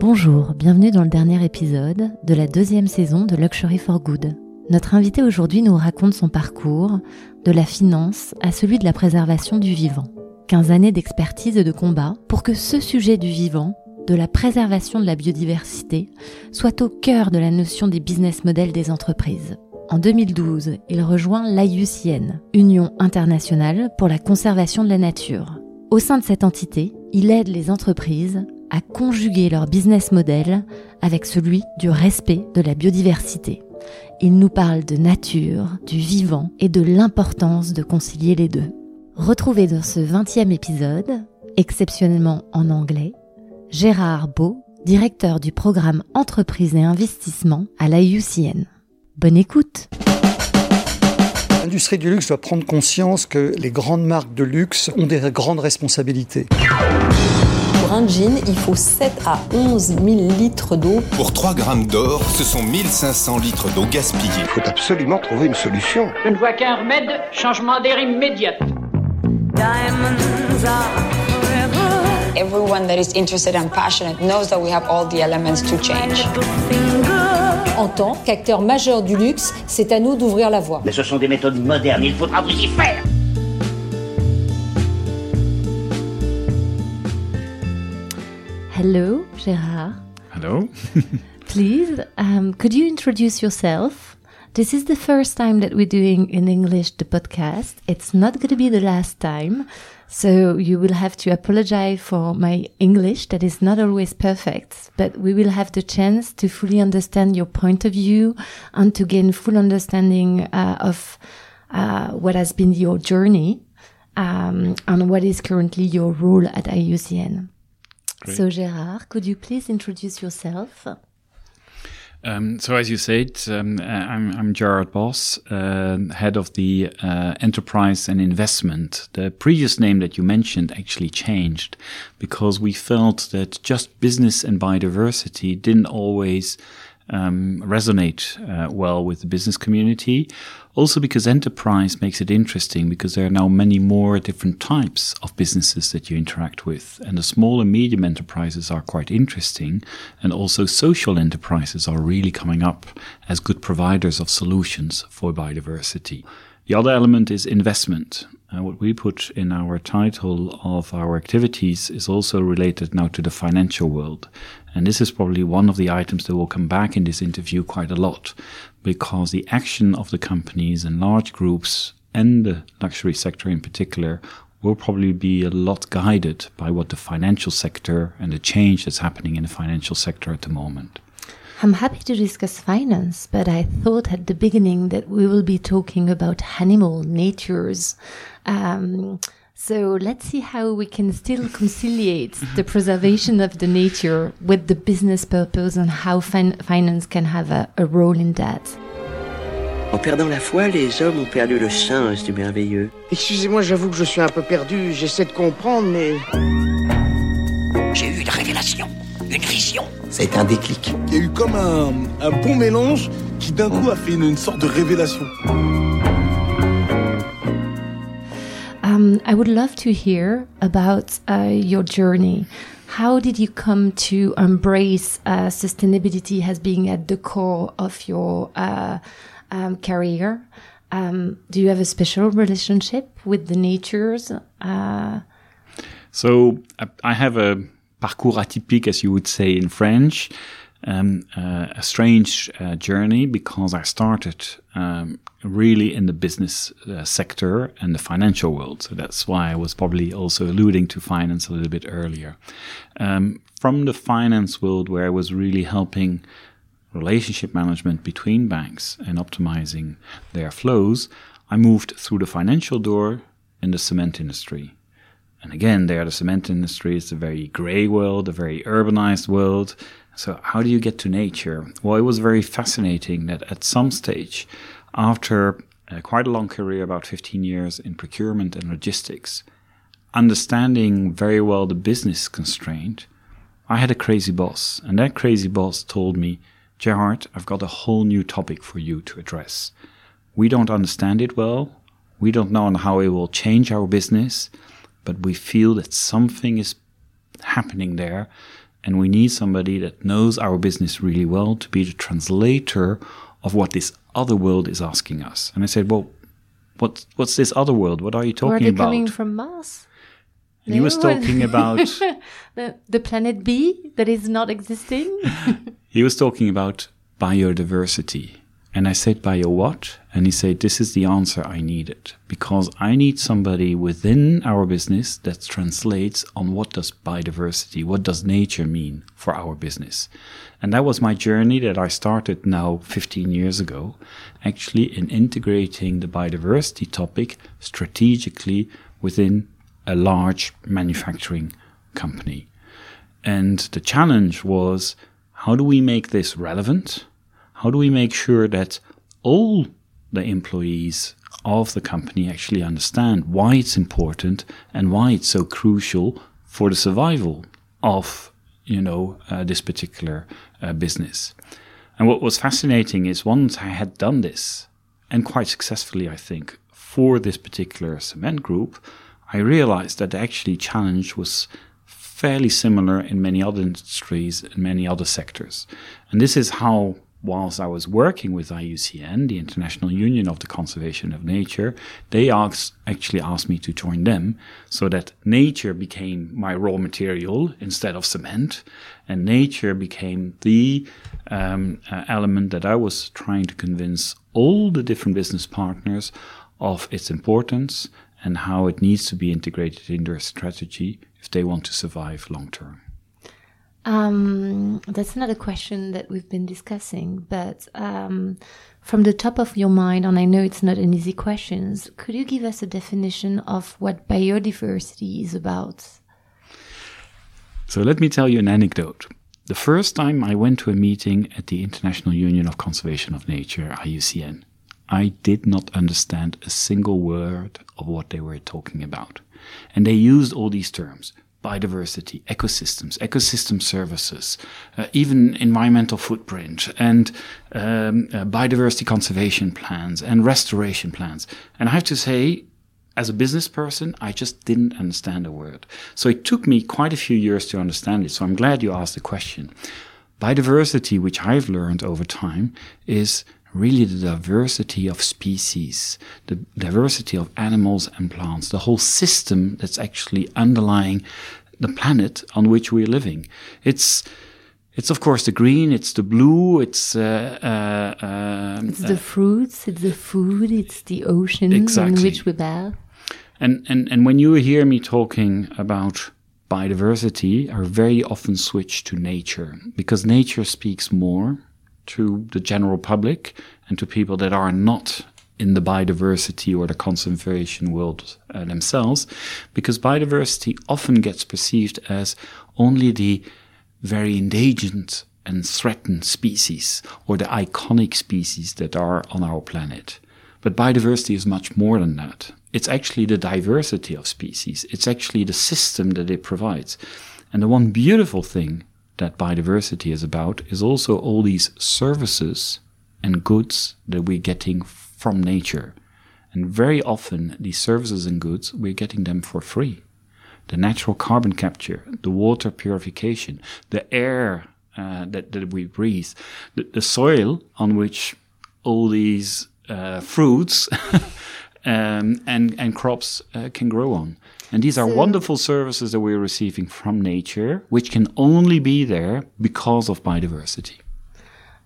Bonjour, bienvenue dans le dernier épisode de la deuxième saison de Luxury for Good. Notre invité aujourd'hui nous raconte son parcours, de la finance à celui de la préservation du vivant. 15 années d'expertise et de combat pour que ce sujet du vivant, de la préservation de la biodiversité, soit au cœur de la notion des business models des entreprises. En 2012, il rejoint l'IUCN, Union internationale pour la conservation de la nature. Au sein de cette entité, il aide les entreprises à conjuguer leur business model avec celui du respect de la biodiversité. Il nous parle de nature, du vivant et de l'importance de concilier les deux. Retrouvez dans ce 20e épisode, exceptionnellement en anglais, Gérard Beau, directeur du programme Entreprise et Investissement à l'IUCN. Bonne écoute L'industrie du luxe doit prendre conscience que les grandes marques de luxe ont des grandes responsabilités. Pour un jean, il faut 7 à 11 000 litres d'eau. Pour 3 grammes d'or, ce sont 1500 litres d'eau gaspillée. Il faut absolument trouver une solution. Je ne vois qu'un remède, changement d'air immédiat. Everyone that is interested and passionate knows that we have all the elements to change. En tant qu'acteur majeur du luxe, c'est à nous d'ouvrir la voie. Mais ce sont des méthodes modernes, il faudra vous y faire. Hello, Gérard. Hello. Please, um, could you introduce yourself? This is the first time that we're doing in English the podcast. It's not going to be the last time. So you will have to apologize for my English that is not always perfect, but we will have the chance to fully understand your point of view and to gain full understanding uh, of uh, what has been your journey um, and what is currently your role at IUCN. Great. So Gérard, could you please introduce yourself? Um, so, as you said, um, uh, I'm, I'm Gerard Bos, uh, head of the uh, enterprise and investment. The previous name that you mentioned actually changed because we felt that just business and biodiversity didn't always um, resonate uh, well with the business community. Also, because enterprise makes it interesting because there are now many more different types of businesses that you interact with. And the small and medium enterprises are quite interesting. And also, social enterprises are really coming up as good providers of solutions for biodiversity. The other element is investment. Uh, what we put in our title of our activities is also related now to the financial world. And this is probably one of the items that will come back in this interview quite a lot because the action of the companies and large groups and the luxury sector in particular will probably be a lot guided by what the financial sector and the change that's happening in the financial sector at the moment. I'm happy to discuss finance, but I thought at the beginning that we will be talking about animal natures. Um, so let's see how we can still conciliate the preservation of the nature with the business purpose and how fin finance can have a, a role in that. En perdant la foi, les hommes ont perdu le sens du merveilleux. Excusez-moi, j'avoue que je suis un peu perdu, j'essaie de comprendre, mais... J'ai eu une révélation, une vision. Ça a été un déclic. Il y a eu comme un, un bon mélange qui d'un coup a fait une, une sorte de révélation. Um, I would love to hear about uh, your journey. How did you come to embrace uh, sustainability as being at the core of your uh, um, career? Um, do you have a special relationship with the natures? Uh, So I- I have a parcours atypique, as you would say in French, um, uh, a strange uh, journey because I started um, really in the business uh, sector and the financial world. So that's why I was probably also alluding to finance a little bit earlier. Um, from the finance world, where I was really helping relationship management between banks and optimizing their flows, I moved through the financial door in the cement industry. And again, there, the cement industry is a very gray world, a very urbanized world. So, how do you get to nature? Well, it was very fascinating that at some stage, after uh, quite a long career, about 15 years in procurement and logistics, understanding very well the business constraint, I had a crazy boss. And that crazy boss told me, Gerhard, I've got a whole new topic for you to address. We don't understand it well. We don't know how it will change our business, but we feel that something is happening there And we need somebody that knows our business really well to be the translator of what this other world is asking us. And I said, well, what, what's this other world? What are you talking they about? coming from Mars? And he was talking about the, the planet B that is not existing. he was talking about biodiversity. And I said, Bio what? And he said, This is the answer I needed. Because I need somebody within our business that translates on what does biodiversity, what does nature mean for our business. And that was my journey that I started now 15 years ago, actually in integrating the biodiversity topic strategically within a large manufacturing company. And the challenge was how do we make this relevant? How do we make sure that all the employees of the company actually understand why it's important and why it's so crucial for the survival of you know uh, this particular uh, business? And what was fascinating is once I had done this, and quite successfully, I think, for this particular cement group, I realized that the actually challenge was fairly similar in many other industries and many other sectors. And this is how, whilst I was working with IUCN, the International Union of the Conservation of Nature, they asked, actually asked me to join them so that nature became my raw material instead of cement. And nature became the um, uh, element that I was trying to convince all the different business partners of its importance and how it needs to be integrated in their strategy if they want to survive long term. Um, that's another question that we've been discussing, but um, from the top of your mind, and I know it's not an easy question, could you give us a definition of what biodiversity is about? So let me tell you an anecdote. The first time I went to a meeting at the International Union of Conservation of Nature, IUCN, I did not understand a single word of what they were talking about. And they used all these terms biodiversity, ecosystems, ecosystem services, uh, even environmental footprint, and um, uh, biodiversity conservation plans and restoration plans. And I have to say, as a business person, I just didn't understand a word. So it took me quite a few years to understand it. So I'm glad you asked the question. Biodiversity, which I've learned over time, is really the diversity of species, the diversity of animals and plants, the whole system that's actually underlying the planet on which we're living. It's it's of course the green, it's the blue, it's uh, uh, uh, it's the fruits, it's the food, it's the oceans exactly. in which we bathe. And and and when you hear me talking about biodiversity, I very often switch to nature because nature speaks more to the general public and to people that are not in the biodiversity or the conservation world uh, themselves, because biodiversity often gets perceived as only the very endangered and threatened species or the iconic species that are on our planet. But biodiversity is much more than that. It's actually the diversity of species. It's actually the system that it provides. And the one beautiful thing that biodiversity is about is also all these services and goods that we're getting from nature. And very often, these services and goods, we're getting them for free. The natural carbon capture, the water purification, the air uh, that, that we breathe, the, the, soil on which all these uh, fruits um, and, and crops uh, can grow on. And these are so, wonderful services that we're receiving from nature, which can only be there because of biodiversity.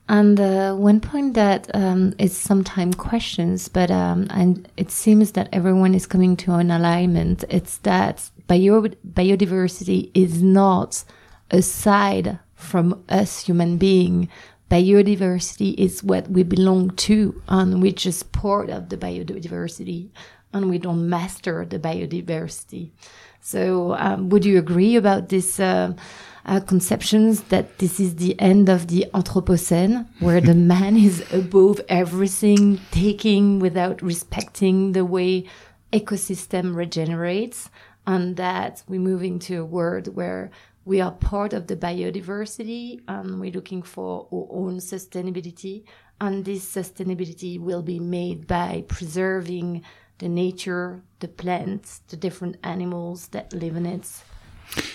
And uh, one point that um, is sometimes questions, but um, and it seems that everyone is coming to an alignment. It's that bio biodiversity is not aside from us human being. Biodiversity is what we belong to, and we're just part of the biodiversity and we don't master the biodiversity. So, um, would you agree about this uh, uh, conceptions that this is the end of the Anthropocene, where the man is above everything, taking without respecting the way ecosystem regenerates, and that we're moving to a world where we are part of the biodiversity and we're looking for our own sustainability, and this sustainability will be made by preserving the nature, the plants, the different animals that live in it.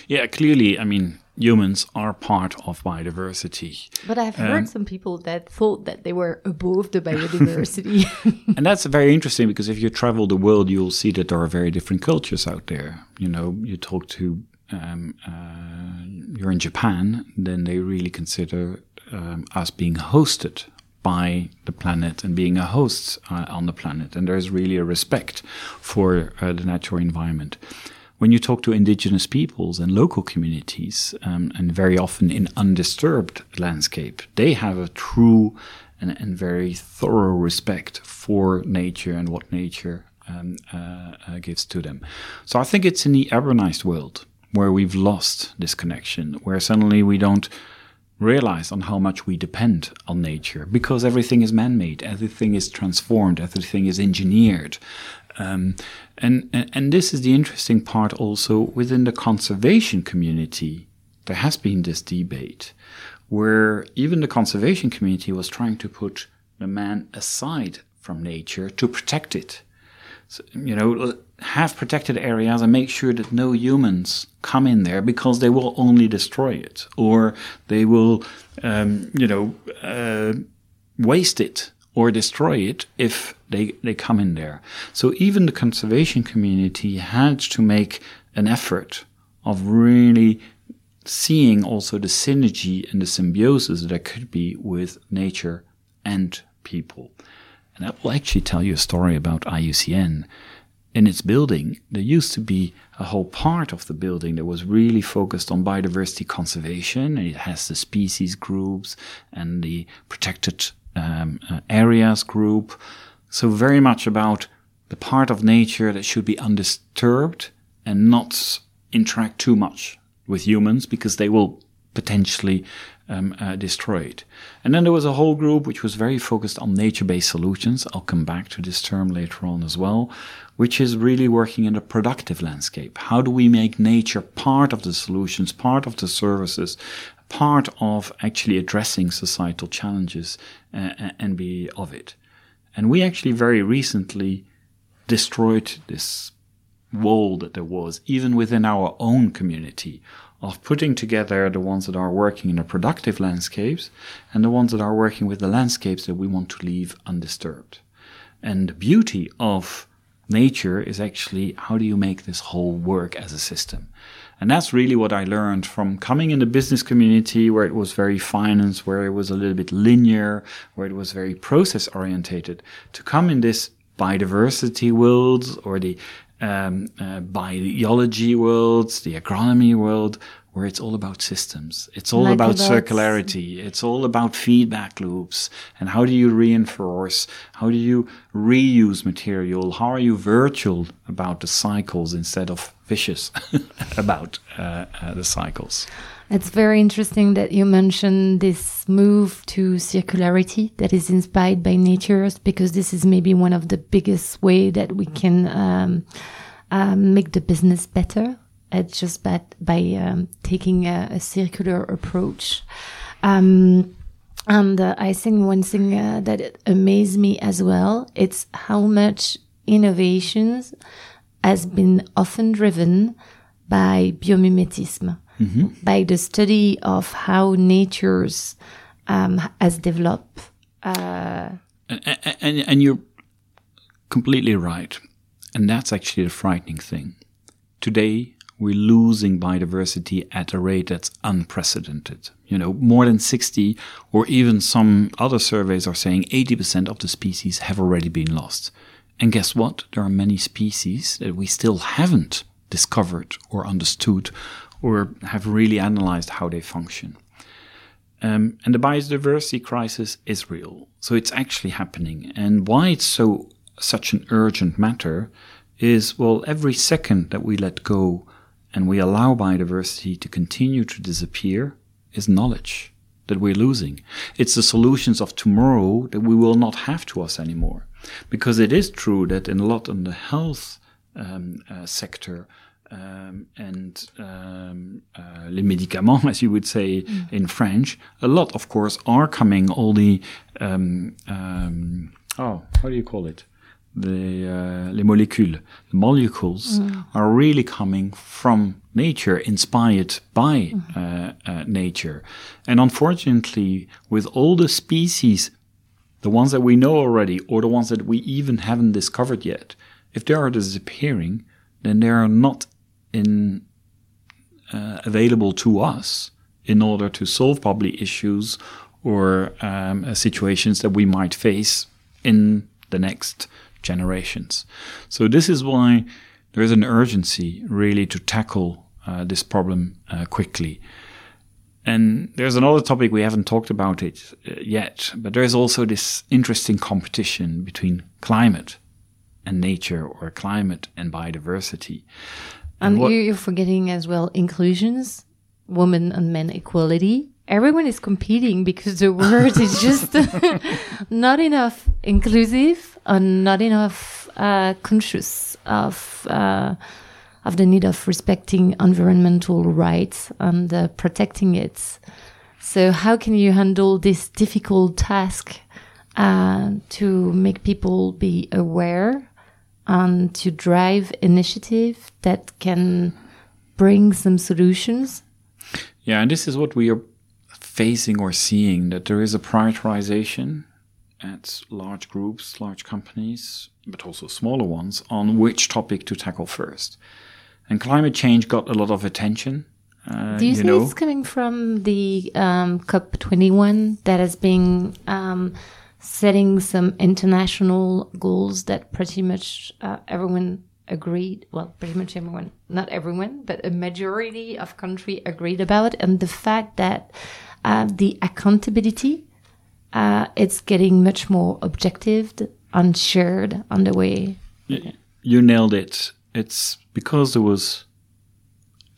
Yeah, clearly, I mean, humans are part of biodiversity. But I've heard um, some people that thought that they were above the biodiversity. and that's very interesting because if you travel the world, you'll see that there are very different cultures out there. You know, you talk to, um, uh, you're in Japan, then they really consider um, us being hosted by the planet and being a host uh, on the planet. And there's really a respect for uh, the natural environment when you talk to indigenous peoples and local communities, um, and very often in undisturbed landscape, they have a true and, and very thorough respect for nature and what nature um, uh, uh, gives to them. So I think it's in the urbanized world where we've lost this connection, where suddenly we don't realize on how much we depend on nature because everything is man-made, everything is transformed, everything is engineered. Um, and, and, and this is the interesting part also within the conservation community. There has been this debate where even the conservation community was trying to put the man aside from nature to protect it. So, you know, have protected areas and make sure that no humans come in there because they will only destroy it or they will, um, you know, uh, waste it or destroy it if they, they come in there. So even the conservation community had to make an effort of really seeing also the synergy and the symbiosis that could be with nature and people. And I will actually tell you a story about IUCN. In its building, there used to be a whole part of the building that was really focused on biodiversity conservation. And it has the species groups and the protected um, uh, areas group. So very much about the part of nature that should be undisturbed and not interact too much with humans because they will potentially um, uh, destroy it. And then there was a whole group which was very focused on nature-based solutions. I'll come back to this term later on as well, which is really working in a productive landscape. How do we make nature part of the solutions, part of the services, part of actually addressing societal challenges uh, and be of it. And we actually very recently destroyed this wall that there was, even within our own community, of putting together the ones that are working in the productive landscapes and the ones that are working with the landscapes that we want to leave undisturbed. And the beauty of nature is actually how do you make this whole work as a system? And that's really what I learned from coming in the business community where it was very finance, where it was a little bit linear, where it was very process orientated, to come in this biodiversity world or the um, uh, biology worlds, the agronomy world, where it's all about systems. It's all like about circularity. It's all about feedback loops. And how do you reinforce? How do you reuse material? How are you virtual about the cycles instead of vicious about uh, uh, the cycles? It's very interesting that you mentioned this move to circularity that is inspired by nature, because this is maybe one of the biggest way that we can um, um, make the business better it's just by, by um, taking a, a, circular approach. Um, and uh, I think one thing uh, that amazed me as well, it's how much innovations has been often driven by biomimetism, mm -hmm. by the study of how nature's um, has developed. Uh, and, and, and you're completely right. And that's actually the frightening thing. Today, we're losing biodiversity at a rate that's unprecedented. You know, more than 60, or even some other surveys are saying 80% of the species have already been lost. And guess what? There are many species that we still haven't discovered or understood or have really analyzed how they function. Um, and the biodiversity crisis is real. So it's actually happening. And why it's so such an urgent matter is well, every second that we let go and we allow biodiversity to continue to disappear is knowledge that we're losing. It's the solutions of tomorrow that we will not have to us anymore. Because it is true that in a lot in the health um, uh, sector, um, and um, uh, les médicaments, as you would say mm. in French, a lot, of course, are coming. All the um, um oh, how do you call it? the uh, les molécules, the molecules mm. are really coming from nature, inspired by uh, uh, nature. And unfortunately, with all the species, the ones that we know already, or the ones that we even haven't discovered yet, if they are disappearing, then they are not in uh, available to us in order to solve probably issues or um, uh, situations that we might face in the next generations. So this is why there is an urgency really to tackle uh, this problem uh, quickly. And there's another topic we haven't talked about it uh, yet, but there is also this interesting competition between climate and nature or climate and biodiversity. And, you're forgetting as well inclusions, women and men equality. Everyone is competing because the word is just not enough inclusive and not enough uh, conscious of uh, of the need of respecting environmental rights and uh, protecting it. So, how can you handle this difficult task uh, to make people be aware and to drive initiative that can bring some solutions. Yeah, and this is what we are facing or seeing that there is a prioritization at large groups, large companies, but also smaller ones on which topic to tackle first. And climate change got a lot of attention. Uh, Do you, you think know? it's coming from the um, COP21 that has been um, setting some international goals that pretty much uh, everyone agreed well pretty much everyone not everyone but a majority of country agreed about. And the fact that uh, the accountability uh, it's getting much more objective and shared on the way. You nailed it. It's because there was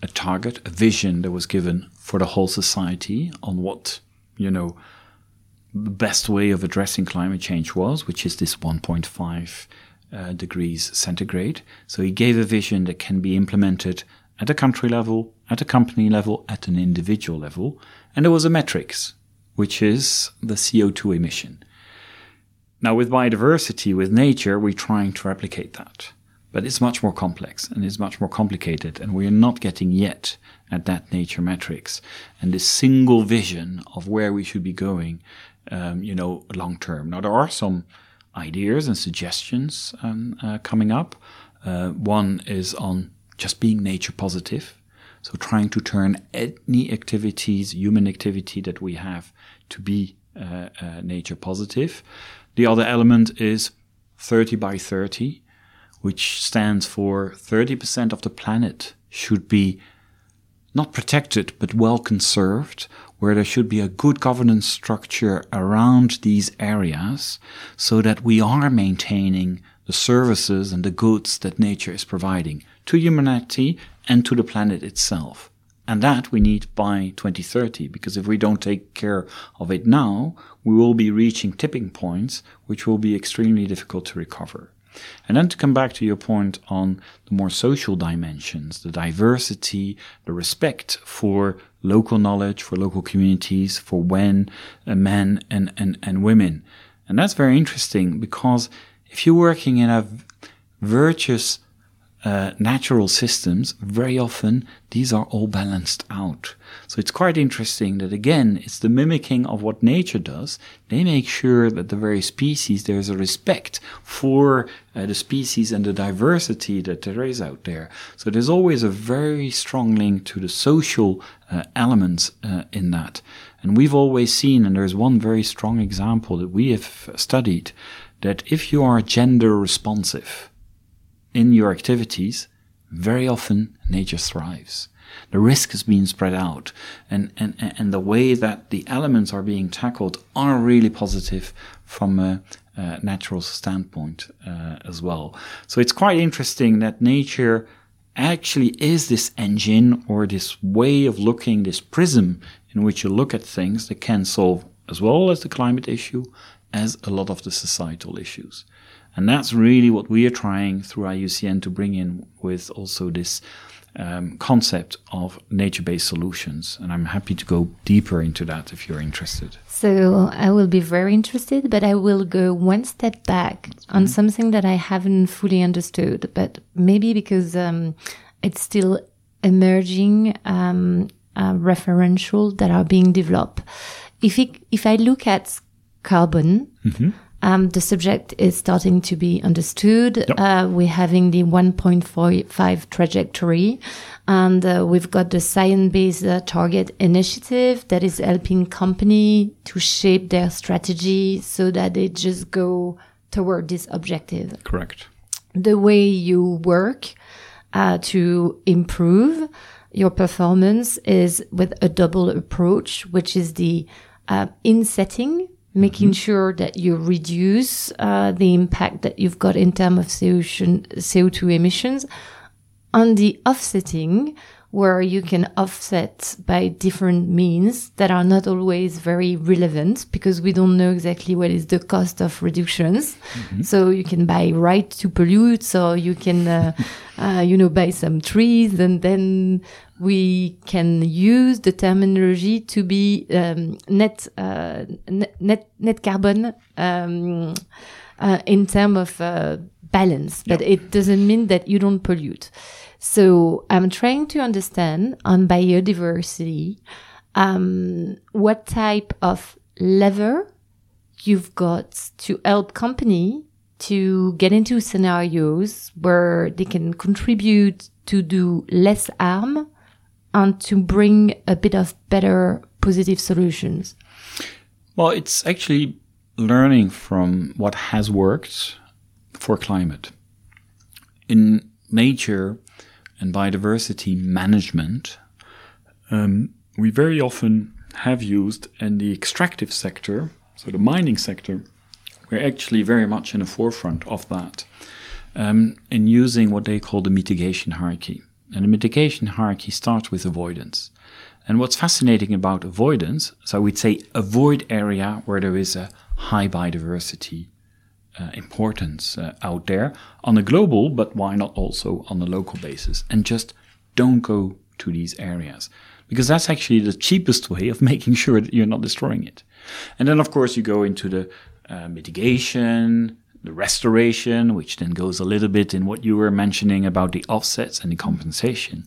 a target a vision that was given for the whole society on what you know the best way of addressing climate change was, which is this 1.5 uh, degrees centigrade. So he gave a vision that can be implemented at a country level, at a company level, at an individual level. And there was a metrics, which is the CO2 emission. Now, with biodiversity, with nature, we're trying to replicate that. But it's much more complex and it's much more complicated, and we are not getting yet at that nature metrics and this single vision of where we should be going um, you know, long term. Now, there are some ideas and suggestions um, uh, coming up. Uh, one is on just being nature positive. So trying to turn any activities, human activity that we have to be uh, uh, nature positive. The other element is 30 by 30, which stands for 30% of the planet should be not protected, but well conserved, where there should be a good governance structure around these areas so that we are maintaining the services and the goods that nature is providing to humanity and to the planet itself. And that we need by 2030, because if we don't take care of it now, we will be reaching tipping points which will be extremely difficult to recover. And then to come back to your point on the more social dimensions, the diversity, the respect for local knowledge, for local communities, for when men and, and, and women. And that's very interesting because if you're working in a virtuous uh, natural systems, very often these are all balanced out. So it's quite interesting that again, it's the mimicking of what nature does. They make sure that the very species, there's a respect for uh, the species and the diversity that there is out there. So there's always a very strong link to the social uh, elements uh, in that. And we've always seen, and there's one very strong example that we have studied, that if you are gender responsive, in your activities, very often nature thrives. The risk is being spread out, and, and, and the way that the elements are being tackled are really positive from a, a natural standpoint uh, as well. So it's quite interesting that nature actually is this engine or this way of looking, this prism in which you look at things that can solve as well as the climate issue as a lot of the societal issues. And that's really what we are trying through IUCN to bring in with also this um, concept of nature based solutions. And I'm happy to go deeper into that if you're interested. So I will be very interested, but I will go one step back on something that I haven't fully understood, but maybe because um, it's still emerging um, uh, referential that are being developed. If it, if I look at carbon, mm-hmm. Um, the subject is starting to be understood. Yep. Uh, we're having the 1.45 trajectory, and uh, we've got the science-based uh, target initiative that is helping company to shape their strategy so that they just go toward this objective. Correct. The way you work uh, to improve your performance is with a double approach, which is the uh, insetting, making Mm-hmm. sure that you reduce uh, the impact that you've got in terms of CO2 emissions, on the offsetting, where you can offset by different means that are not always very relevant because we don't know exactly what is the cost of reductions. Mm-hmm. So you can buy right to pollute, so you can, uh, uh, you know, buy some trees and then we can use the terminology to be um, net, uh, net, net, net carbon um, uh, in terms of uh, balance, but it doesn't mean that you don't pollute. So I'm trying to understand on biodiversity um, what type of lever you've got to help company to get into scenarios where they can contribute to do less harm and to bring a bit of better positive solutions. Well, it's actually learning from what has worked for climate. In nature and biodiversity management, um, we very often have used in the extractive sector, so the mining sector, we're actually very much in the forefront of that um, in using what they call the mitigation hierarchy. And the mitigation hierarchy starts with avoidance. And what's fascinating about avoidance, so we'd say avoid area where there is a high biodiversity uh, importance uh, out there on a global, but why not also on a local basis? And just don't go to these areas because that's actually the cheapest way of making sure that you're not destroying it. And then, of course, you go into the uh, mitigation, the restoration, which then goes a little bit in what you were mentioning about the offsets and the compensation.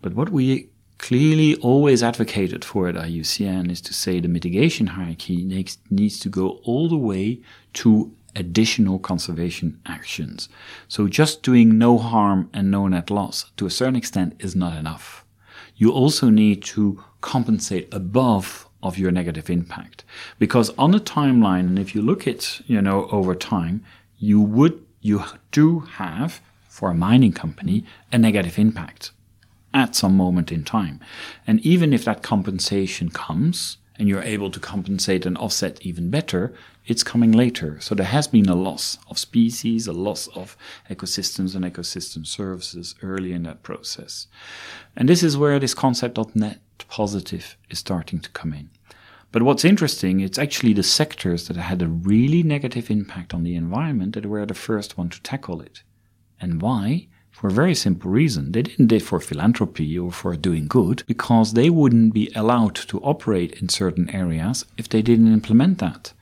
But what we clearly always advocated for at IUCN is to say the mitigation hierarchy needs, needs to go all the way to additional conservation actions. So just doing no harm and no net loss to a certain extent is not enough. You also need to compensate above of your negative impact. Because on a timeline, and if you look at, you know, over time, you would, you do have, for a mining company, a negative impact at some moment in time. And even if that compensation comes, and you're able to compensate and offset even better, it's coming later. So there has been a loss of species, a loss of ecosystems and ecosystem services early in that process. And this is where this concept of net positive is starting to come in. But what's interesting, it's actually the sectors that had a really negative impact on the environment that were the first one to tackle it. And why? For a very simple reason. They didn't do it for philanthropy or for doing good, because they wouldn't be allowed to operate in certain areas if they didn't implement that.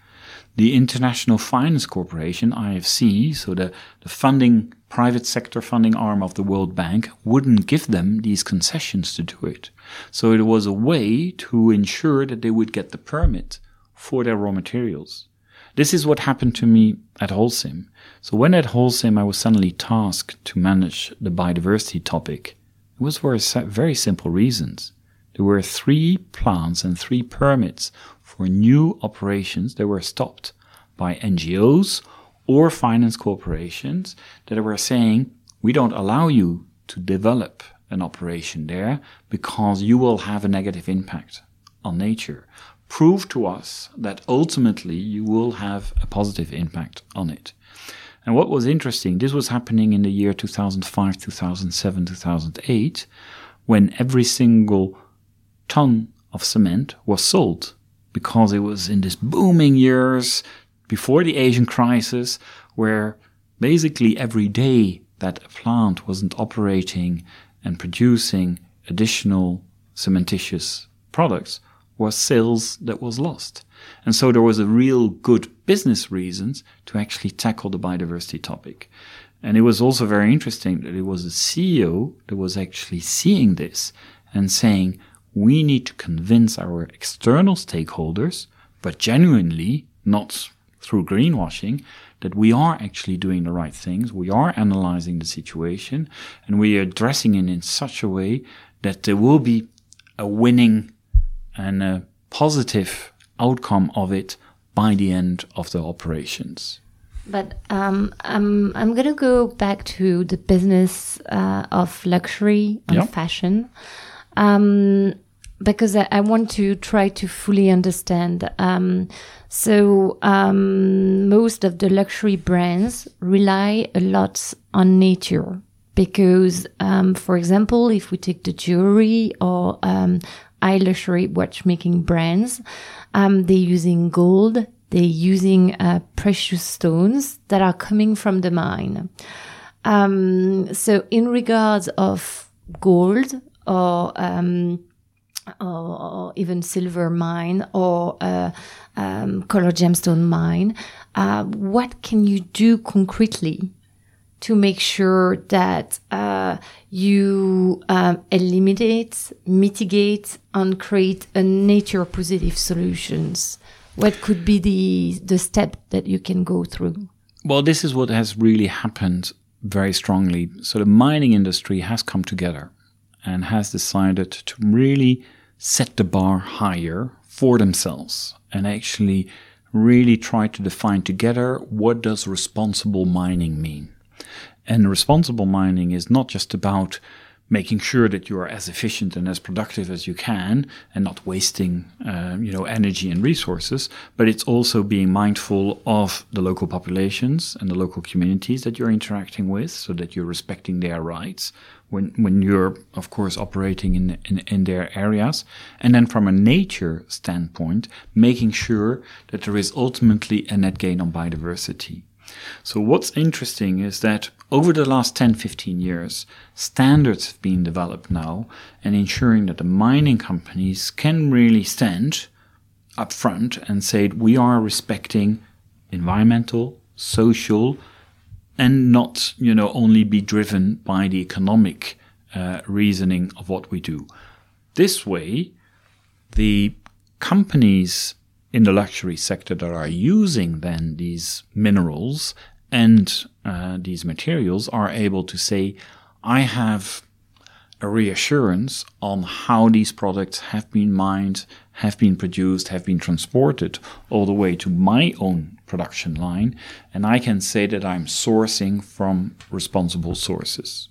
The International Finance Corporation, IFC, so the, the funding, private sector funding arm of the World Bank, wouldn't give them these concessions to do it. So it was a way to ensure that they would get the permit for their raw materials. This is what happened to me at Holcim. So when at Holcim I was suddenly tasked to manage the biodiversity topic, it was for very simple reasons. There were three plans and three permits for new operations that were stopped by NGOs or finance corporations that were saying, we don't allow you to develop an operation there because you will have a negative impact on nature prove to us that ultimately you will have a positive impact on it. And what was interesting, this was happening in the year 2005, 2007, 2008, when every single ton of cement was sold because it was in this booming years before the Asian crisis where basically every day that a plant wasn't operating and producing additional cementitious products was sales that was lost. And so there was a real good business reasons to actually tackle the biodiversity topic. And it was also very interesting that it was a CEO that was actually seeing this and saying, we need to convince our external stakeholders, but genuinely, not through greenwashing, that we are actually doing the right things, we are analyzing the situation, and we are addressing it in such a way that there will be a winning and a positive outcome of it by the end of the operations. But um, I'm I'm gonna go back to the business uh, of luxury and fashion, um, because I, I want to try to fully understand. Um, so um, most of the luxury brands rely a lot on nature because, um, for example, if we take the jewelry or um, high luxury watchmaking brands, um, they're using gold, they're using uh, precious stones that are coming from the mine. Um, so, in regards of gold or um, or, even silver mine or uh, um, color gemstone mine, uh, what can you do concretely to make sure that uh, you um, eliminate, mitigate, and create a nature positive solutions? What could be the the step that you can go through? Well, this is what has really happened very strongly. So the mining industry has come together and has decided to really set the bar higher for themselves and actually really try to define together what does responsible mining mean. And responsible mining is not just about making sure that you are as efficient and as productive as you can and not wasting uh, you know energy and resources but it's also being mindful of the local populations and the local communities that you're interacting with so that you're respecting their rights when when you're of course operating in in, in their areas. And then from a nature standpoint making sure that there is ultimately a net gain on biodiversity so what's interesting is that over the last 10, 15 years, standards have been developed now and ensuring that the mining companies can really stand up front and say we are respecting environmental, social, and not, you know, only be driven by the economic uh, reasoning of what we do. This way, the companies in the luxury sector that are using then these minerals and uh, these materials are able to say, I have a reassurance on how these products have been mined, have been produced, have been transported all the way to my own production line, and I can say that I'm sourcing from responsible sources.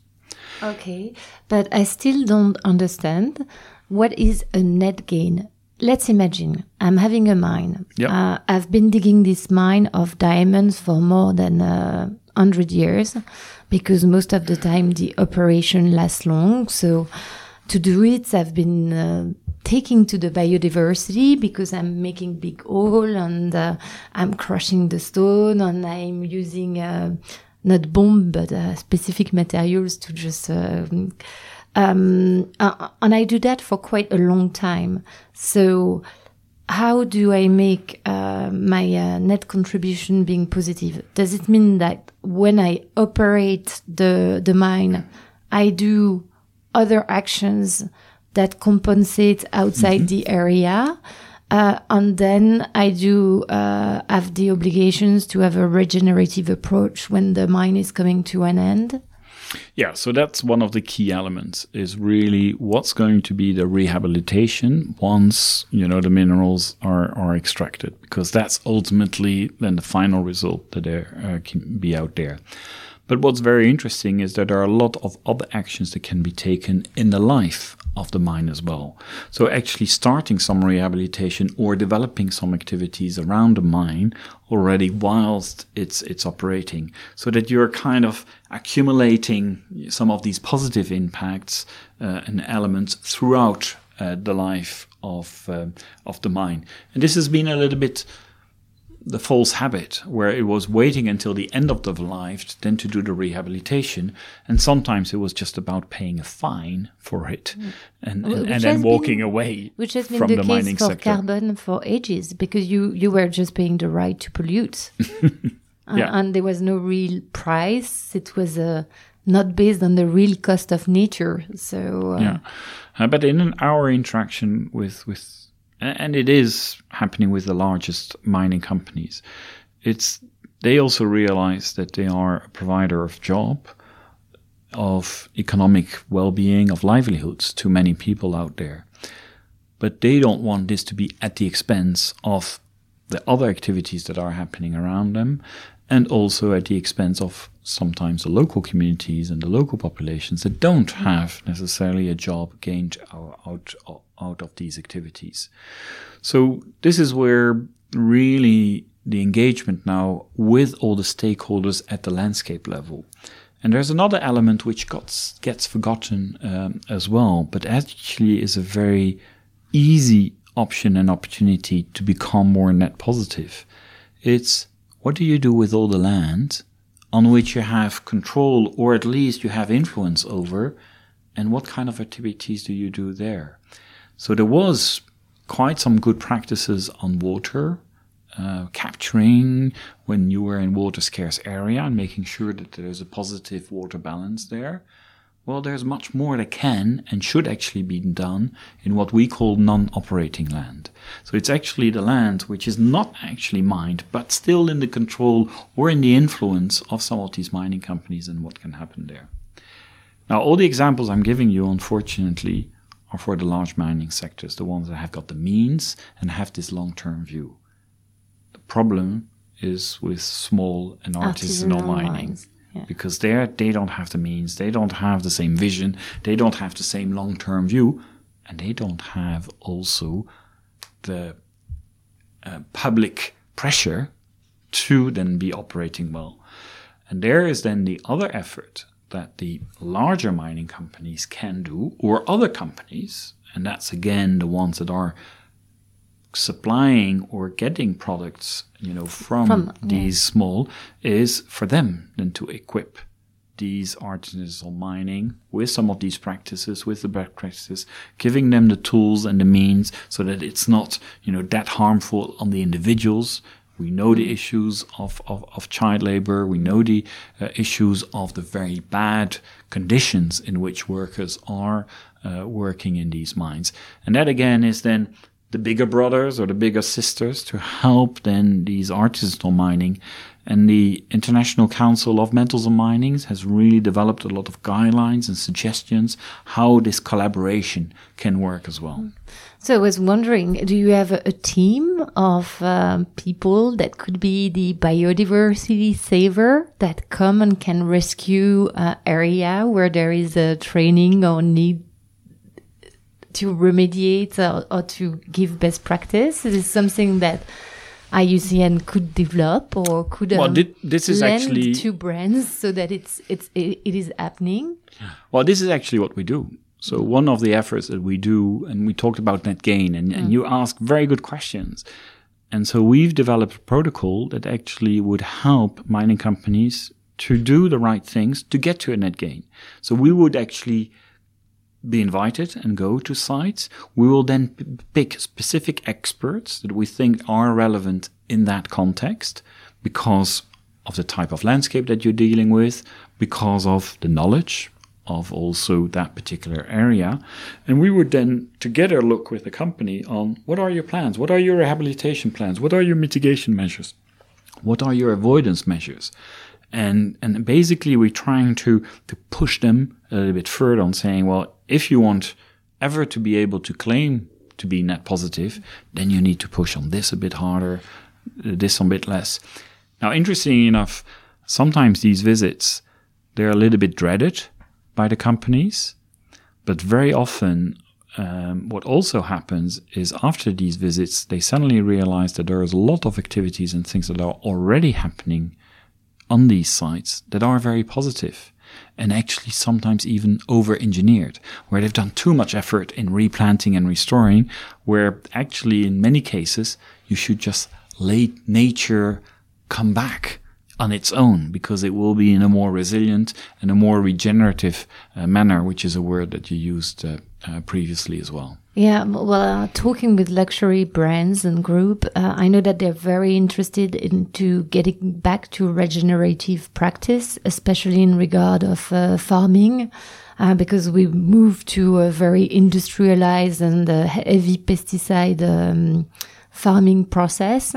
Okay, but I still don't understand what is a net gain. Let's imagine I'm having a mine. Yep. Uh, I've been digging this mine of diamonds for more than uh, 100 years because most of the time the operation lasts long. So to do it, I've been uh, taking to the biodiversity because I'm making big hole and uh, I'm crushing the stone and I'm using uh, not bomb but uh, specific materials to just uh, um, uh, and I do that for quite a long time. So how do I make uh, my uh, net contribution being positive? Does it mean that when I operate the the mine, I do other actions that compensate outside Mm-hmm. the area? Uh, and then I do uh, have the obligations to have a regenerative approach when the mine is coming to an end. Yeah, so that's one of the key elements is really what's going to be the rehabilitation once, you know, the minerals are, are extracted, because that's ultimately then the final result that there uh, can be out there. But what's very interesting is that there are a lot of other actions that can be taken in the life of the mine as well. So actually starting some rehabilitation or developing some activities around the mine already whilst it's it's operating so that you're kind of accumulating some of these positive impacts uh, and elements throughout uh, the life of um, of the mine. And this has been a little bit the false habit where it was waiting until the end of the life then to do the rehabilitation and sometimes it was just about paying a fine for it and, and, and then walking been- away Which has been from the, the, case mining for sector. carbon for ages because you, you were just paying the right to pollute. Yeah. And there was no real price. It was uh, not based on the real cost of nature. So uh, yeah, uh, but in our interaction with with, and it is happening with the largest mining companies. It's they also realize that they are a provider of job, of economic well-being, of livelihoods to many people out there. But they don't want this to be at the expense of the other activities that are happening around them and also at the expense of sometimes the local communities and the local populations that don't have necessarily a job gained out, out of these activities. So this is where really the engagement now with all the stakeholders at the landscape level. And there's another element which gets, gets forgotten um, as well, but actually is a very easy option and opportunity to become more net positive. It's what do you do with all the land on which you have control or at least you have influence over, and what kind of activities do you do there? So there was quite some good practices on water, uh, capturing when you were in water scarce area and making sure that there's a positive water balance there. Well, there's much more that can and should actually be done in what we call non-operating land. So it's actually the land which is not actually mined, but still in the control or in the influence of some of these mining companies and what can happen there. Now, all the examples I'm giving you, unfortunately, are for the large mining sectors, the ones that have got the means and have this long-term view. The problem is with small and artisanal, artisanal mining. Mines yeah. because there they don't have the means, they don't have the same vision, they don't have the same long term view, and they don't have also the uh, public pressure to then be operating well. And there is then the other effort that the larger mining companies can do, or other companies, and that's again the ones that are supplying or getting products, you know, from, from these yeah. small is for them then to equip these artisanal mining with some of these practices, with the best practices, giving them the tools and the means so that it's not, you know, that harmful on the individuals. We know the issues of, of, of child labor. We know the uh, issues of the very bad conditions in which workers are uh, working in these mines. And that again is then the bigger brothers or the bigger sisters to help then these artisanal mining. And the International Council of Metals and Minings has really developed a lot of guidelines and suggestions how this collaboration can work as well. So I was wondering, do you have a, team of um, people that could be the biodiversity saver that come and can rescue uh, area where there is a training or need to remediate or, or to give best practice? Is this something that IUCN could develop or could well, um, this is lend actually to brands so that it's it's it, it is happening? Well, this is actually what we do. So one of the efforts that we do, and we talked about net gain, and, mm. and you ask very good questions. And so we've developed a protocol that actually would help mining companies to do the right things to get to a net gain. So we would actually be invited and go to sites. We will then pick specific experts that we think are relevant in that context because of the type of landscape that you're dealing with, because of the knowledge of also that particular area. And we would then together look with the company on what are your plans? What are your rehabilitation plans? What are your mitigation measures? What are your avoidance measures? And, and basically we're trying to, to push them a little bit further on saying, well, if you want ever to be able to claim to be net positive, then you need to push on this a bit harder, this a bit less. Now, interestingly enough, sometimes these visits, they're a little bit dreaded by the companies, but very often um, what also happens is after these visits, they suddenly realize that there is a lot of activities and things that are already happening on these sites that are very positive and actually sometimes even over engineered, where they've done too much effort in replanting and restoring, where actually in many cases you should just let nature come back on its own because it will be in a more resilient and a more regenerative uh, manner, which is a word that you used uh, uh, previously as well. Yeah, well, uh, talking with luxury brands and group, uh, I know that they're very interested into getting back to regenerative practice, especially in regard of uh, farming, uh, because we moved to a very industrialized and uh, heavy pesticide um, farming process.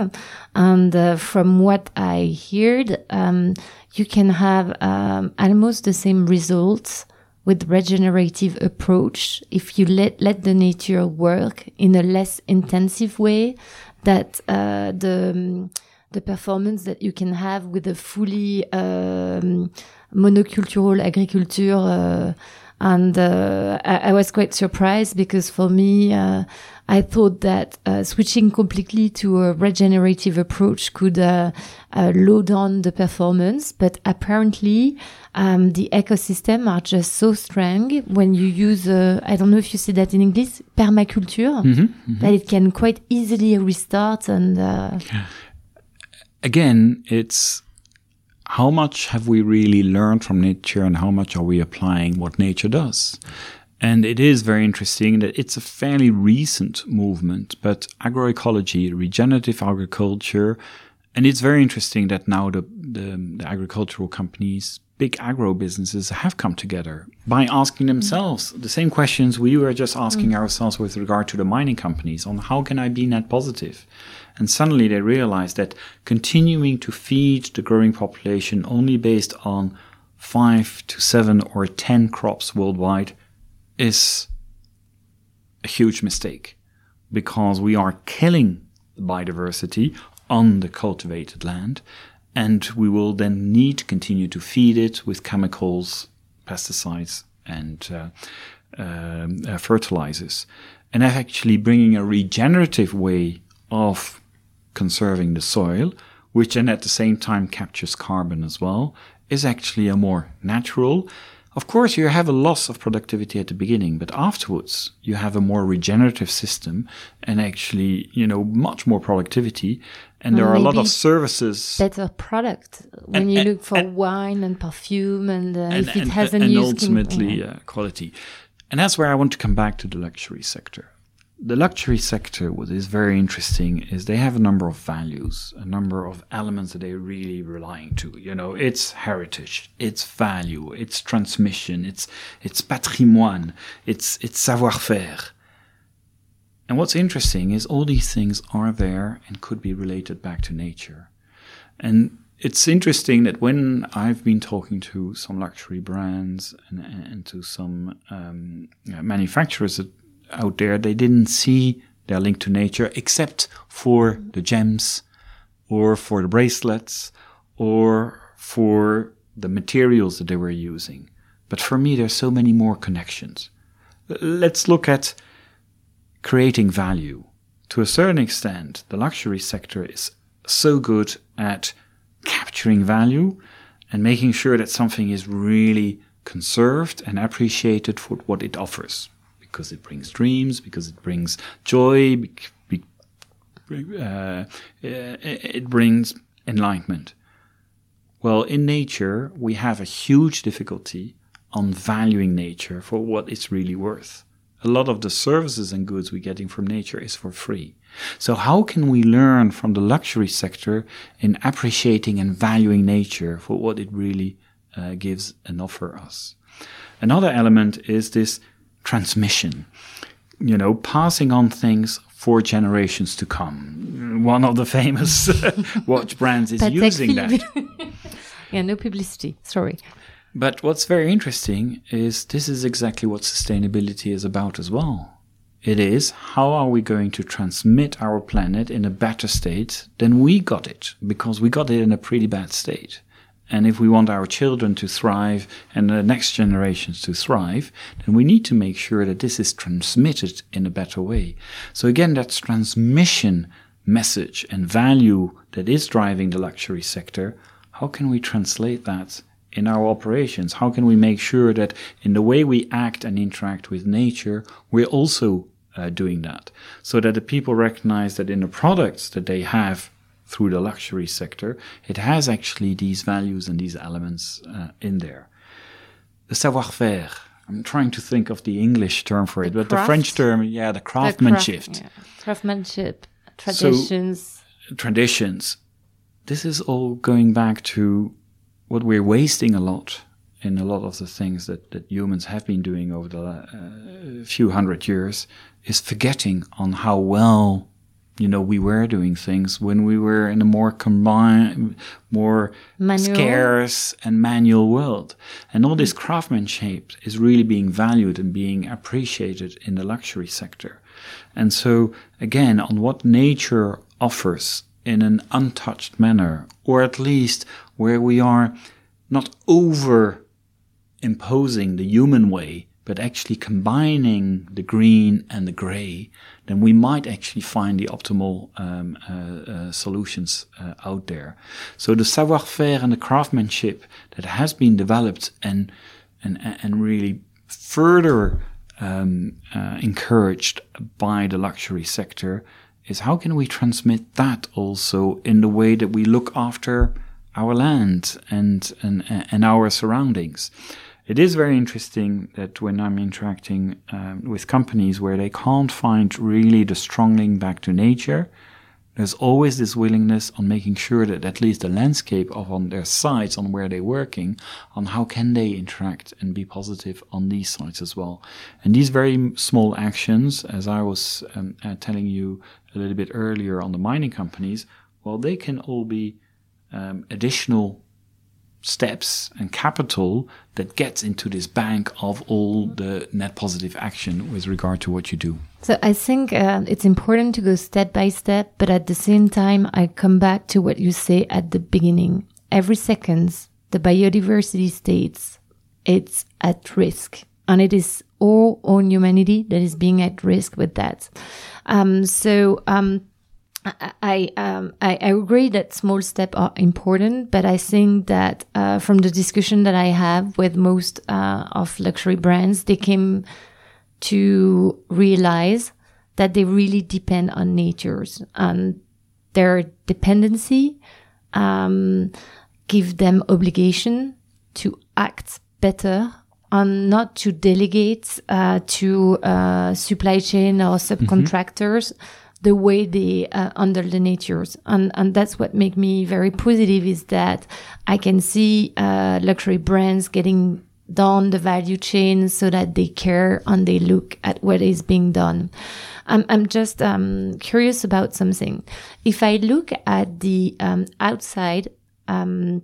And uh, from what I heard, um, you can have um, almost the same results with regenerative approach if you let let the nature work in a less intensive way that uh, the the performance that you can have with a fully um, monocultural agriculture uh, and uh, I, I, was quite surprised because for me uh, I thought that uh, switching completely to a regenerative approach could uh, uh, low down the performance, but apparently um, the ecosystem are just so strong when you use, uh, I don't know if you say that in English, permaculture, mm -hmm, mm -hmm. that it can quite easily restart and. Uh, Again, it's how much have we really learned from nature and how much are we applying what nature does? And it is very interesting that it's a fairly recent movement, but agroecology, regenerative agriculture, and it's very interesting that now the, the, the, agricultural companies, big agro businesses have come together by asking themselves the same questions we were just asking mm. ourselves with regard to the mining companies on how can I be net positive? And suddenly they realized that continuing to feed the growing population only based on five to seven or ten crops worldwide is a huge mistake because we are killing biodiversity on the cultivated land and we will then need to continue to feed it with chemicals, pesticides, and uh, um, uh, fertilizers. And actually bringing a regenerative way of conserving the soil, which then at the same time captures carbon as well, is actually a more natural of course, you have a loss of productivity at the beginning, but afterwards you have a more regenerative system and actually, you know, much more productivity. And there are a lot of services. Better product when and, you and, look for and, wine and perfume and, uh, if it has a and ultimately uh, quality. And that's where I want to come back to the luxury sector the luxury sector, what is very interesting is they have a number of values, a number of elements that they're really relying to. You know, it's heritage, it's value, it's transmission, it's it's patrimoine, it's it's savoir-faire. And what's interesting is all these things are there and could be related back to nature. And it's interesting that when I've been talking to some luxury brands and, and to some um, manufacturers out there, they didn't see their link to nature except for the gems or for the bracelets or for the materials that they were using. But for me, there's so many more connections. Let's look at creating value. To a certain extent, the luxury sector is so good at capturing value and making sure that something is really conserved and appreciated for what it offers because it brings dreams, because it brings joy, uh, it brings enlightenment. Well, in nature, we have a huge difficulty on valuing nature for what it's really worth. A lot of the services and goods we're getting from nature is for free. So how can we learn from the luxury sector in appreciating and valuing nature for what it really uh, gives and offer us? Another element is this transmission, you know, passing on things for generations to come. One of the famous watch brands is using that. yeah, no publicity. Sorry. But what's very interesting is this is exactly what sustainability is about as well. It is how are we going to transmit our planet in a better state than we got it, because we got it in a pretty bad state. And if we want our children to thrive and the next generations to thrive, then we need to make sure that this is transmitted in a better way. So again, that's transmission message and value that is driving the luxury sector. How can we translate that in our operations? How can we make sure that in the way we act and interact with nature, we're also uh, doing that so that the people recognize that in the products that they have through the luxury sector, it has actually these values and these elements uh, in there. The savoir-faire, I'm trying to think of the English term for it, The but the? French term, yeah, the craftsmanship. The craft- yeah. Craftsmanship, traditions. So, traditions. This is all going back to what we're wasting a lot in a lot of the things that, that humans have been doing over the uh, few hundred years is forgetting on how well you know we were doing things when we were in a more combined more Manual. scarce and manual world and all this craftsmanship is really being valued and being appreciated in the luxury sector and so again on what nature offers in an untouched manner or at least where we are not over imposing the human way, but actually combining the green and the gray, then we might actually find the optimal um, uh, uh, solutions uh, out there. So the savoir-faire and the craftsmanship that has been developed and and and really further um, uh, encouraged by the luxury sector is how can we transmit that also in the way that we look after our land and and and our surroundings. It is very interesting that when I'm interacting um, with companies where they can't find really the strong link back to nature, there's always this willingness on making sure that at least the landscape of on their sites, on where they're working, on how can they interact and be positive on these sites as well. And these very small actions, as I was um, uh, telling you a little bit earlier on the mining companies, well, they can all be um, additional steps and capital that gets into this bank of all the net positive action with regard to what you do. So I think uh, it's important to go step by step, but at the same time, I come back to what you say at the beginning. Every second, the biodiversity states it's at risk, and it is all on humanity that is being at risk with that. Um, so. Um, I, um, I, I agree that small steps are important, but I think that uh, from the discussion that I have with most uh, of luxury brands, they came to realize that they really depend on natures and their dependency um, give them obligation to act better and not to delegate uh, to uh, supply chain or subcontractors the way they uh, under the natures. And and that's what make me very positive is that i can see uh, luxury brands getting down the value chain so that they care and they look at what is being done. I'm, I'm just um, curious about something. If i look at the um, outside um,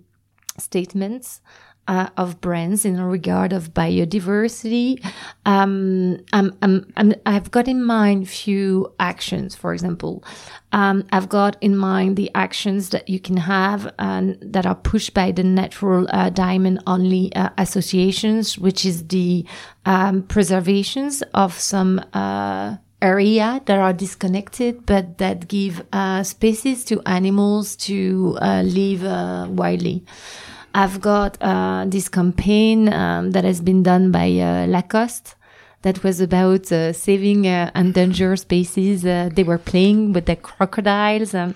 statements uh, of brands in regard of biodiversity. Um, I'm, I'm, I'm, I've got in mind few actions. For example, um, I've got in mind the actions that you can have and that are pushed by the natural uh, diamond only uh, associations, which is the um, preservations of some. Uh, area that are disconnected but that give uh, spaces to animals to uh, live wildly. I've got uh, this campaign um, that has been done by uh, Lacoste that was about uh, saving endangered species. they were playing with the crocodiles. Um,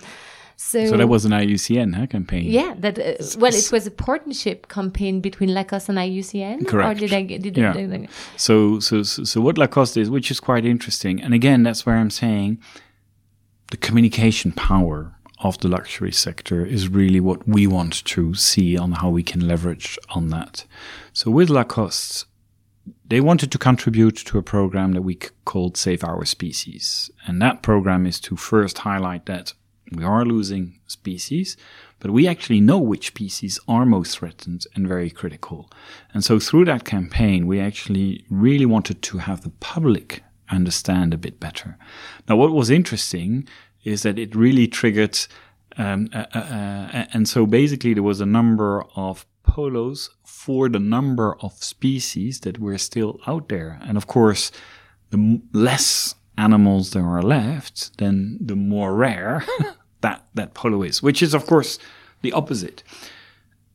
so, so that was an IUCN huh, campaign. Yeah, that uh, well, it was a partnership campaign between Lacoste and IUCN. Correct. Or did I, did yeah. I, so, so, so what Lacoste is, which is quite interesting, and again, that's where I'm saying the communication power of the luxury sector is really what we want to see on how we can leverage on that. So with Lacoste, they wanted to contribute to a program that we called Save Our Species. And that program is to first highlight that we are losing species, but we actually know which species are most threatened and very critical. And so through that campaign, we actually really wanted to have the public understand a bit better. Now, what was interesting is that it really triggered, um, uh, uh, uh, and so basically there was a number of polos for the number of species that were still out there. And of course, the less animals there are left, then the more rare that, that polo is, which is of course the opposite.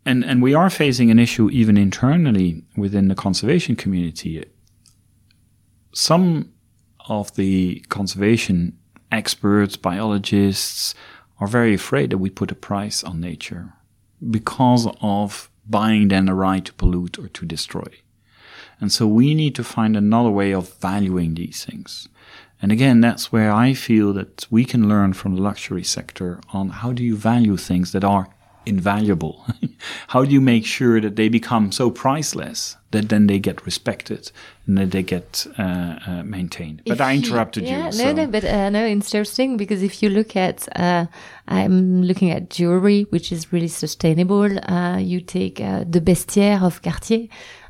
And, and we are facing an issue even internally within the conservation community. Some of the conservation experts, biologists are very afraid that we put a price on nature because of buying then a right to pollute or to destroy. And so we need to find another way of valuing these things. And again, that's where I feel that we can learn from the luxury sector on how do you value things that are invaluable? how do you make sure that they become so priceless that then they get respected and that they get uh, uh, maintained? But If I you- interrupted yeah, you. No, so. no, but uh, no, interesting because if you look at, uh, I'm looking at jewelry, which is really sustainable. Uh, you take uh, the Bestiaire of Cartier.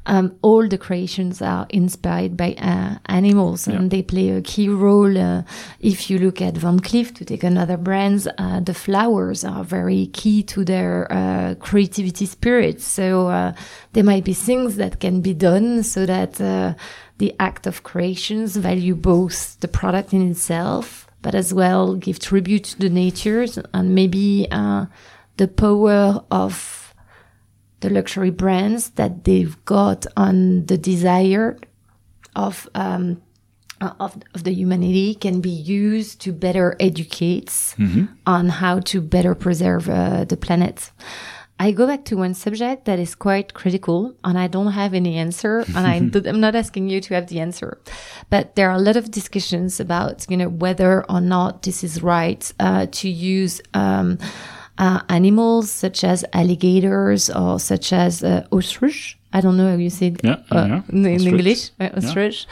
Um, all the creations are inspired by uh, animals and they play a key role. Uh, if you look at Van Cleef, to take another brand, uh, the flowers are very key to their uh, creativity spirit. So uh, there might be things that can be done so that uh, the act of creations value both the product in itself, but as well give tribute to the nature and maybe uh, the power of the luxury brands that they've got on the desire of um, of, of the humanity can be used to better educate Mhm. on how to better preserve uh, the planet. I go back to one subject that is quite critical, and I don't have any answer, and I, I'm not asking you to have the answer, but there are a lot of discussions about you know whether or not this is right uh, to use. Um, uh, animals such as alligators or such as uh, ostrich. I don't know how you say it Yeah, uh, yeah, in, ostrich. English. Uh, Yeah. ostrich.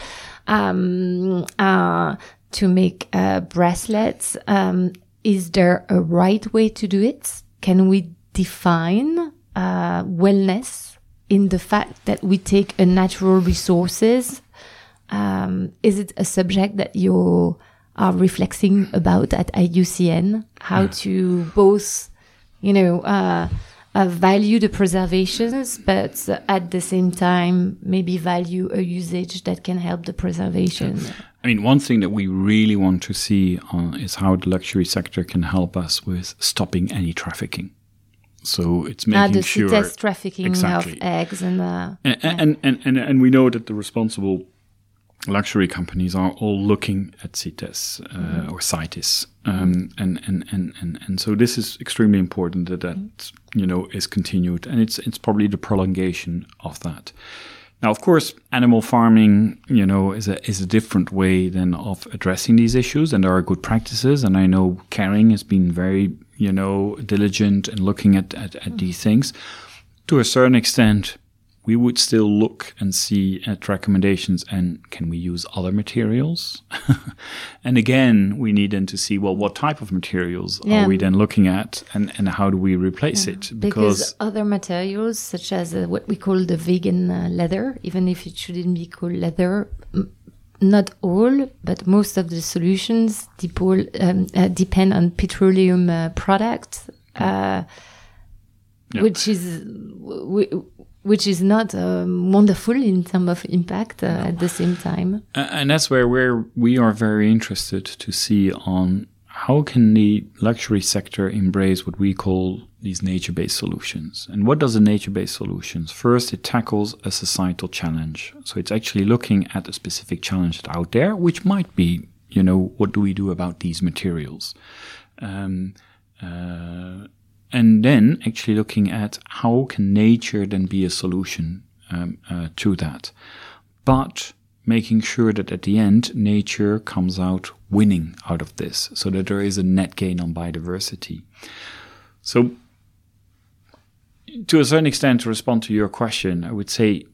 Um, uh, to make uh, bracelets. Um, is there a right way to do it? Can we define uh, wellness in the fact that we take a natural resources? Um, is it a subject that you are reflecting about at IUCN? How to both, you know, uh, uh, value the preservations, but at the same time, maybe value a usage that can help the preservation. I mean, one thing that we really want to see uh, is how the luxury sector can help us with stopping any trafficking. So it's Ah, making the sure trafficking exactly. of eggs and uh, and, and, and, and, and we know that the responsible luxury companies are all looking at CITES uh, or CITES. Um, and, and, and, and, and so this is extremely important that that, you know, is continued. And it's, it's probably the prolongation of that. Now, of course, animal farming, you know, is a is a different way than of addressing these issues, and there are good practices. And I know Kering has been very, you know, diligent in looking at at, at these things. To a certain extent, we would still look and see at recommendations and can we use other materials? and again, we need then to see well, what type of materials Yeah. are we then looking at, and and how do we replace it? because other materials such as uh, what we call the vegan uh, leather, even if it shouldn't be called leather, not all, but most of the solutions depol- um, uh, depend on petroleum uh, products, uh, Yeah. which is w- which is not um, wonderful in terms of impact uh, at the same time. And that's where, where we are very interested to see on how can the luxury sector embrace what we call these nature-based solutions. And what does a nature-based solutions? First, it tackles a societal challenge. So it's actually looking at a specific challenge that's out there, which might be, you know, what do we do about these materials? Um, uh, and then actually looking at how can nature then be a solution um, uh, to that, but making sure that at the end nature comes out winning out of this, so that there is a net gain on biodiversity. So, to a certain extent, to respond to your question, I would say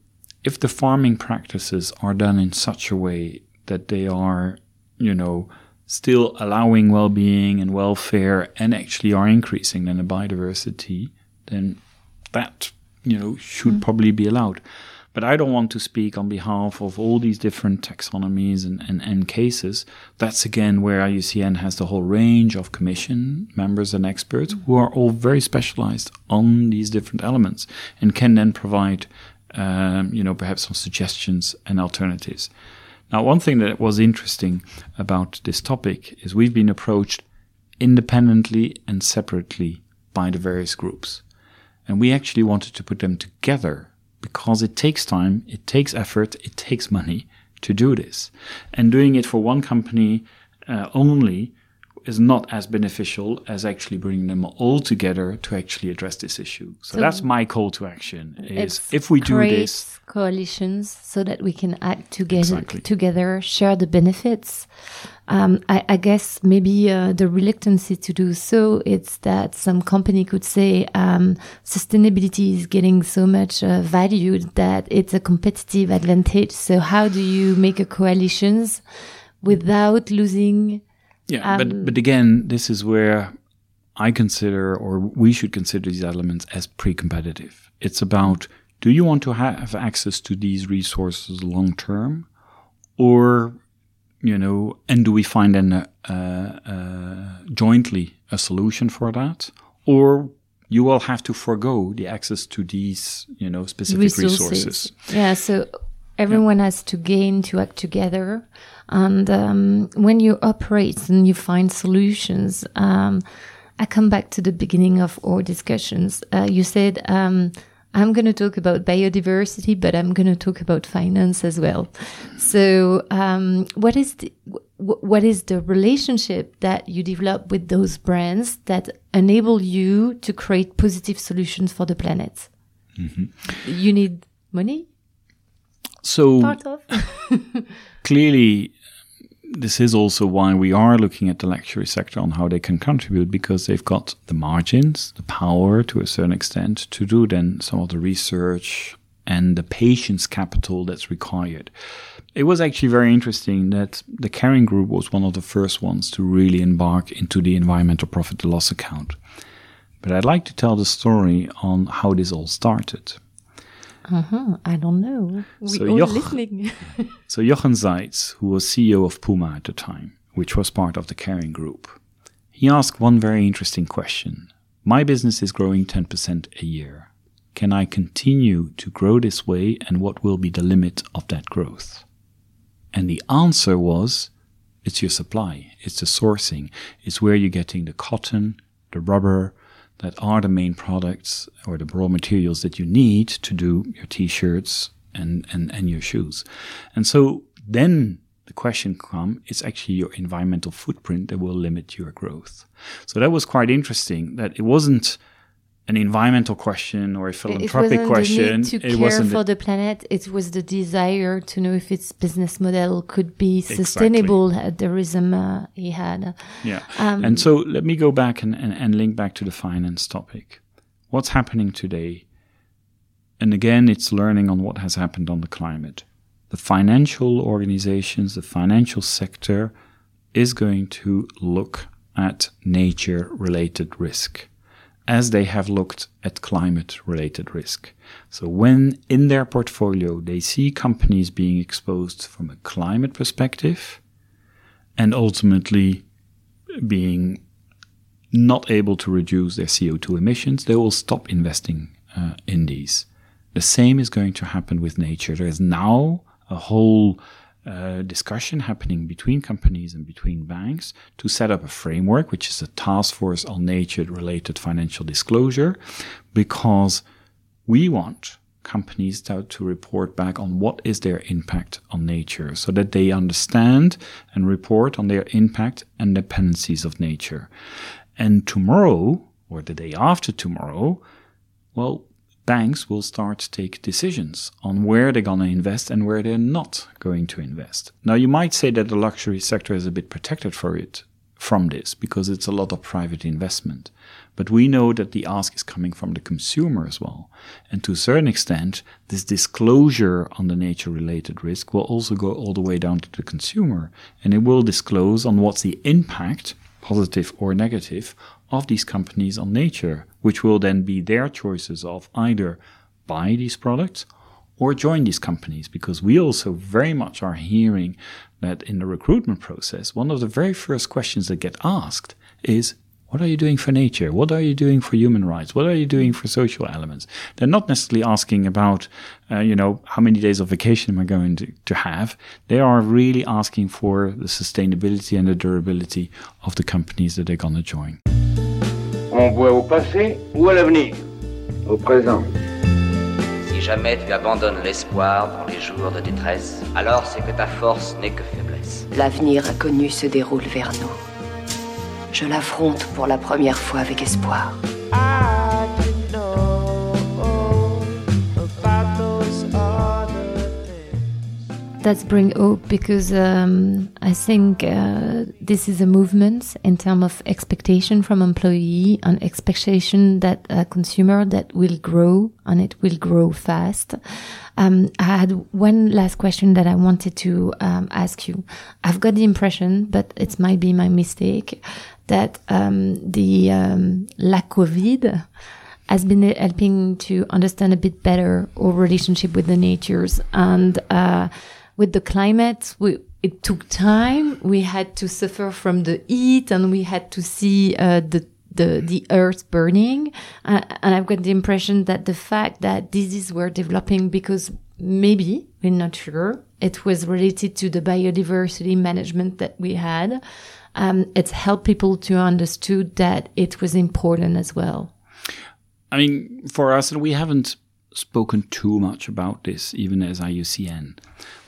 if the farming practices are done in such a way that they are, you know, still allowing well-being and welfare and actually are increasing then the biodiversity, then that, you know, should probably be allowed. But I don't want to speak on behalf of all these different taxonomies and, and, and cases. That's again where IUCN has the whole range of commission members and experts who are all very specialized on these different elements and can then provide, um, you know, perhaps some suggestions and alternatives. Now, one thing that was interesting about this topic is we've been approached independently and separately by the various groups. And we actually wanted to put them together because it takes time, it takes effort, it takes money to do this. And doing it for one company uh, only is not as beneficial as actually bringing them all together to actually address this issue. So, so that's my call to action is if we do this coalitions so that we can act together exactly. together, share the benefits. Um, I, I, guess maybe uh, the reluctance to do so it's that some company could say um, sustainability is getting so much uh, valued that it's a competitive advantage. So how do you make a coalitions without losing yeah, um, but but again, this is where I consider, or we should consider these elements as pre-competitive. It's about do you want to have access to these resources long term, or you know, and do we find then uh, uh, jointly a solution for that, or you will have to forego the access to these, you know, specific resources. resources. Yeah, so everyone yeah. has to gain to act together. And um, when you operate and you find solutions, um, I come back to the beginning of our discussions. Uh, you said, um, I'm going to talk about biodiversity, but I'm going to talk about finance as well. So, um, what is the, what is the relationship that you develop with those brands that enable you to create positive solutions for the planet? Mm -hmm. You need money. So, clearly, this is also why we are looking at the luxury sector on how they can contribute because they've got the margins, the power to a certain extent to do then some of the research and the patience capital that's required. It was actually very interesting that the Kering Group was one of the first ones to really embark into the environmental profit and loss account. But I'd like to tell the story on how this all started. Uh-huh. I don't know. We so all Joch- listening. so Jochen Zeitz, who was CEO of Puma at the time, which was part of the Kering Group, he asked one very interesting question. My business is growing 10% a year. Can I continue to grow this way and what will be the limit of that growth? And the answer was, it's your supply, it's the sourcing, it's where you're getting the cotton, the rubber, that are the main products or the raw materials that you need to do your t-shirts and, and, and your shoes. And so then the question comes, it's actually your environmental footprint that will limit your growth. So that was quite interesting that it wasn't an environmental question or a philanthropic it question. to it care wasn't for the planet. It was the desire to know if its business model could be sustainable. Exactly. At the rhythm uh, he had. Yeah. Um, and so let me go back and, and, and link back to the finance topic. What's happening today? And again, it's learning on what has happened on the climate. The financial organizations, the financial sector is going to look at nature related risk as they have looked at climate related risk. So when in their portfolio they see companies being exposed from a climate perspective and ultimately being not able to reduce their CO2 emissions, they will stop investing uh, in these. The same is going to happen with nature. There is now a whole uh, discussion happening between companies and between banks to set up a framework, which is a task force on nature related financial disclosure, because we want companies to, to report back on what is their impact on nature so that they understand and report on their impact and dependencies of nature. And tomorrow, or the day after tomorrow, well, banks will start to take decisions on where they're going to invest and where they're not going to invest. Now, you might say that the luxury sector is a bit protected for it from this because it's a lot of private investment. But we know that the ask is coming from the consumer as well. And to a certain extent, this disclosure on the nature related risk will also go all the way down to the consumer. And it will disclose on what's the impact, positive or negative, of these companies on nature, which will then be their choices of either buy these products or join these companies because we also very much are hearing that in the recruitment process, one of the very first questions that get asked is, what are you doing for nature? What are you doing for human rights? What are you doing for social elements? They're not necessarily asking about, uh, you know, how many days of vacation am I going to, to have? They are really asking for the sustainability and the durability of the companies that they're going to join. On voit au passé ou à l'avenir Au présent. Si jamais tu abandonnes l'espoir dans les jours de détresse, alors c'est que ta force n'est que faiblesse. L'avenir inconnu se déroule vers nous. Je l'affronte pour la première fois avec espoir. That's bring hope because um, I think uh, this is a movement in terms of expectation from employee and expectation that a consumer that will grow and it will grow fast. Um, I had one last question that I wanted to um, ask you. I've got the impression, but it might be my mistake, that um, the um, la COVID has been helping to understand a bit better our relationship with the natures and uh, with the climate. We, it took time. We had to suffer from the heat, and we had to see uh, the the the earth burning. Uh, and I've got the impression that the fact that diseases were developing because maybe we're not sure it was related to the biodiversity management that we had. Um, it's helped people to understood that it was important as well. I mean, for us, we haven't spoken too much about this, even as IUCN.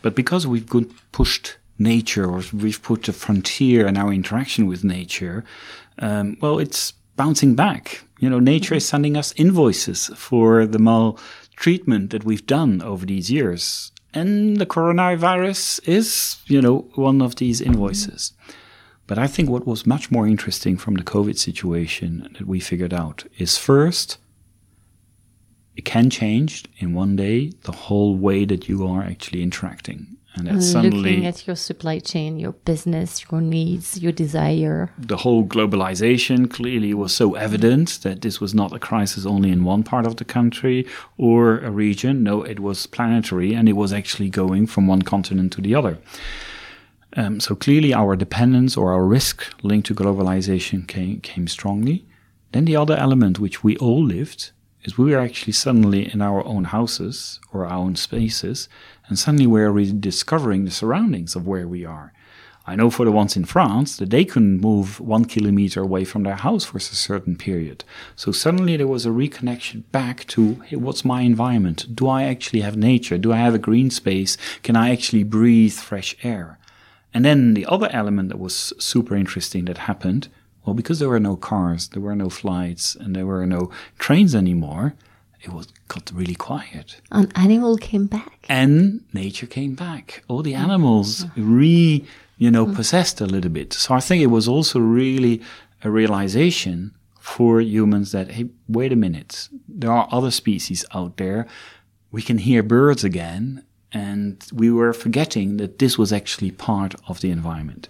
But because we've pushed nature, or we've put a frontier in our interaction with nature, um, well, it's bouncing back. You know, nature is sending us invoices for the maltreatment that we've done over these years. And the coronavirus is, you know, one of these invoices. But I think what was much more interesting from the COVID situation that we figured out is first, it can change in one day the whole way that you are actually interacting. And that suddenly looking at your supply chain, your business, your needs, your desire. The whole globalization clearly was so evident that this was not a crisis only in one part of the country or a region. No, it was planetary and it was actually going from one continent to the other. Um, so clearly, our dependence or our risk linked to globalization came, came strongly. Then the other element, which we all lived, is we were actually suddenly in our own houses or our own spaces, and suddenly we're rediscovering the surroundings of where we are. I know for the ones in France that they couldn't move one kilometer away from their house for a certain period. So suddenly there was a reconnection back to hey, what's my environment? Do I actually have nature? Do I have a green space? Can I actually breathe fresh air? And then the other element that was super interesting that happened well, because there were no cars, there were no flights, and there were no trains anymore, it was got really quiet. An animal came back. And nature came back. All the animals re, you know, possessed a little bit. So I think it was also really a realization for humans that, hey, wait a minute, there are other species out there. We can hear birds again. And we were forgetting that this was actually part of the environment.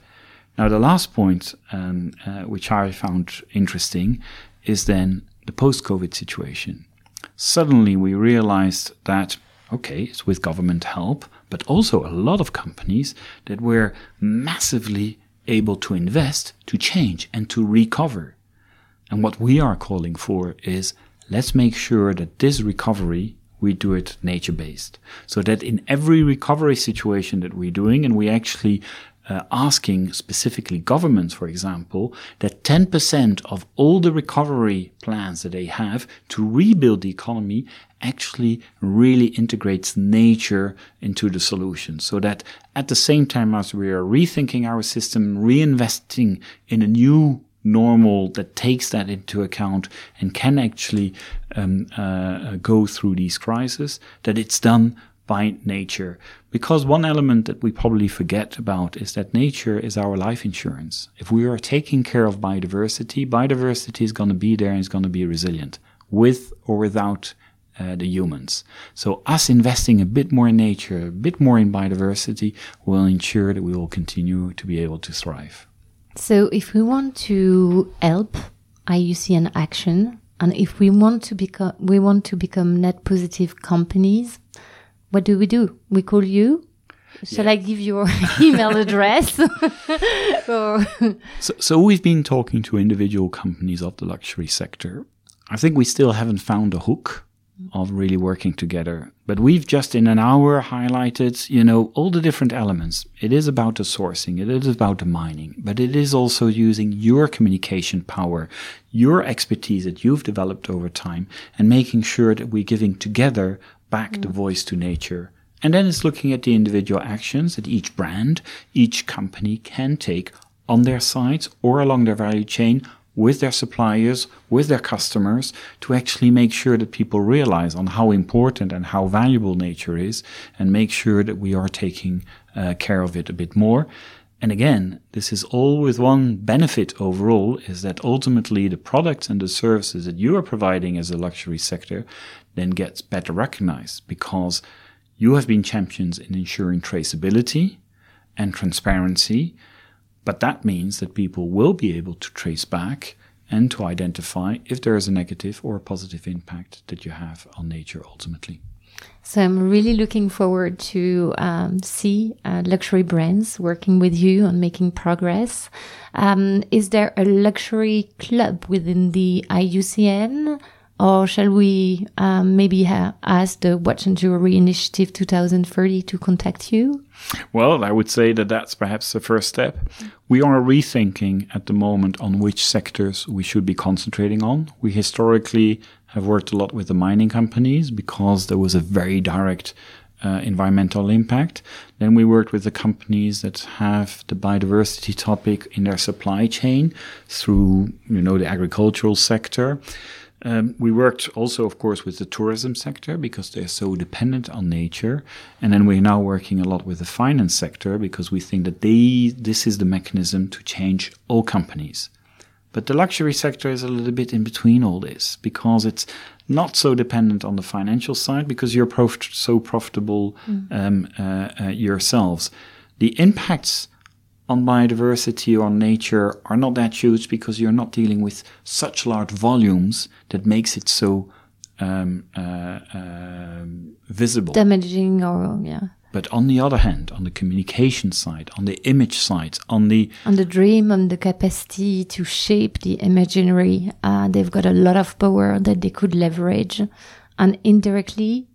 Now, the last point, um, uh, which I found interesting, is then the post COVID situation. Suddenly, we realized that, okay, it's with government help, but also a lot of companies that were massively able to invest, to change, and to recover. And what we are calling for is let's make sure that this recovery we do it nature based. So that in every recovery situation that we're doing, and we actually uh, asking specifically governments, for example, that 10% of all the recovery plans that they have to rebuild the economy actually really integrates nature into the solution. So that at the same time as we are rethinking our system, reinvesting in a new normal that takes that into account and can actually um, uh, go through these crises, that it's done by nature. Because one element that we probably forget about is that nature is our life insurance. If we are taking care of biodiversity, biodiversity is going to be there and is going to be resilient with or without uh, the humans. So us investing a bit more in nature, a bit more in biodiversity will ensure that we will continue to be able to thrive. So if we want to help IUCN action and if we want to become we want to become net positive companies, what do we do? We call you? Shall yeah. I give your email address? so, so we've been talking to individual companies of the luxury sector. I think we still haven't found a hook of really working together. But we've just in an hour highlighted, you know, all the different elements. It is about the sourcing, it is about the mining, but it is also using your communication power, your expertise that you've developed over time, and making sure that we're giving together back mm. the voice to nature. And then it's looking at the individual actions that each brand, each company can take on their sites or along their value chain with their suppliers, with their customers, to actually make sure that people realize on how important and how valuable nature is and make sure that we are taking uh, care of it a bit more. And again, this is all with one benefit overall is that ultimately the products and the services that you are providing as a luxury sector then gets better recognized because you have been champions in ensuring traceability and transparency but that means that people will be able to trace back and to identify if there is a negative or a positive impact that you have on nature ultimately. So I'm really looking forward to um, see uh, luxury brands working with you on making progress. Um, is there a luxury club within the IUCN? Or shall we um, maybe ask the Watch and Jewelry Initiative 2030 to contact you? Well, I would say that that's perhaps the first step. We are rethinking at the moment on which sectors we should be concentrating on. We historically have worked a lot with the mining companies because there was a very direct uh, environmental impact. Then we worked with the companies that have the biodiversity topic in their supply chain through, you know, the agricultural sector. Um, we worked also, of course, with the tourism sector because they're so dependent on nature. And then we're now working a lot with the finance sector because we think that they, this is the mechanism to change all companies. But the luxury sector is a little bit in between all this because it's not so dependent on the financial side because you're prof- so profitable mm. um, uh, uh, yourselves. The impacts on biodiversity or on nature are not that huge because you're not dealing with such large volumes that makes it so um, uh, uh, visible. Damaging or, yeah. But on the other hand, on the communication side, on the image side, on the on the dream, on the capacity to shape the imaginary, uh, they've got a lot of power that they could leverage, and indirectly,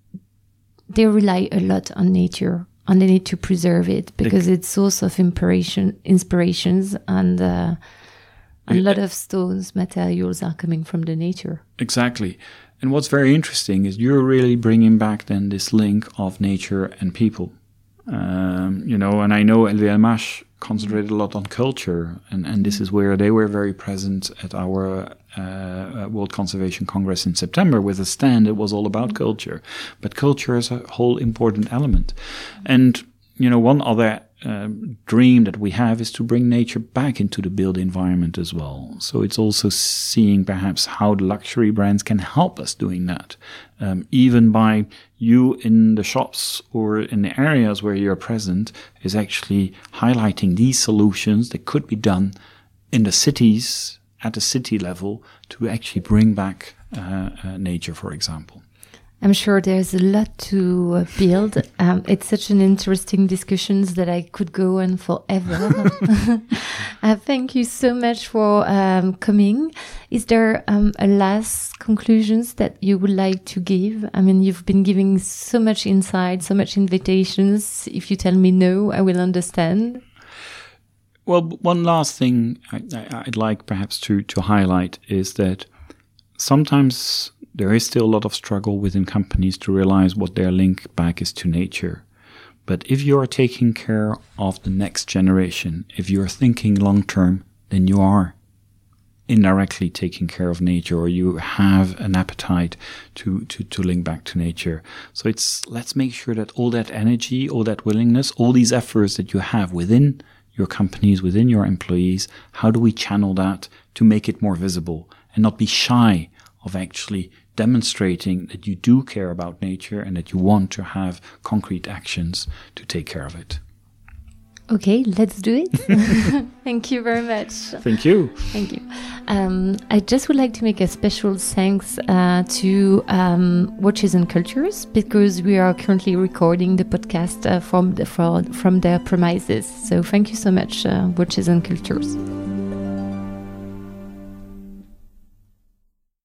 they rely a lot on nature and they need to preserve it because it's source of inspiration, inspirations, and uh, a lot of stones materials are coming from the nature. Exactly. And what's very interesting is you're really bringing back then this link of nature and people. Um, you know, and I know LVMH concentrated a lot on culture, and, and this is where they were very present at our uh, World Conservation Congress in September with a stand that was all about culture. But culture is a whole important element. And, you know, one other um, dream that we have is to bring nature back into the built environment as well. So it's also seeing perhaps how the luxury brands can help us doing that, um, even by you in the shops or in the areas where you're present, is actually highlighting these solutions that could be done in the cities at the city level to actually bring back uh, uh, nature, for example. I'm sure there's a lot to uh, build. Um, it's such an interesting discussions that I could go on forever. uh, thank you so much for um, coming. Is there um, a last conclusions that you would like to give? I mean, you've been giving so much insight, so much invitations. If you tell me no, I will understand. Well, one last thing I, would like perhaps to, to highlight is that sometimes there is still a lot of struggle within companies to realize what their link back is to nature. But if you are taking care of the next generation, if you're thinking long term, then you are indirectly taking care of nature or you have an appetite to, to, to link back to nature. So it's let's make sure that all that energy, all that willingness, all these efforts that you have within your companies, within your employees, how do we channel that to make it more visible and not be shy of actually demonstrating that you do care about nature and that you want to have concrete actions to take care of it. Okay, let's do it. Thank you very much. Thank you. Thank you. Um, I just would like to make a special thanks uh, to um, Watches and Cultures because we are currently recording the podcast uh, from the from, from their premises. So thank you so much, uh, Watches and Cultures.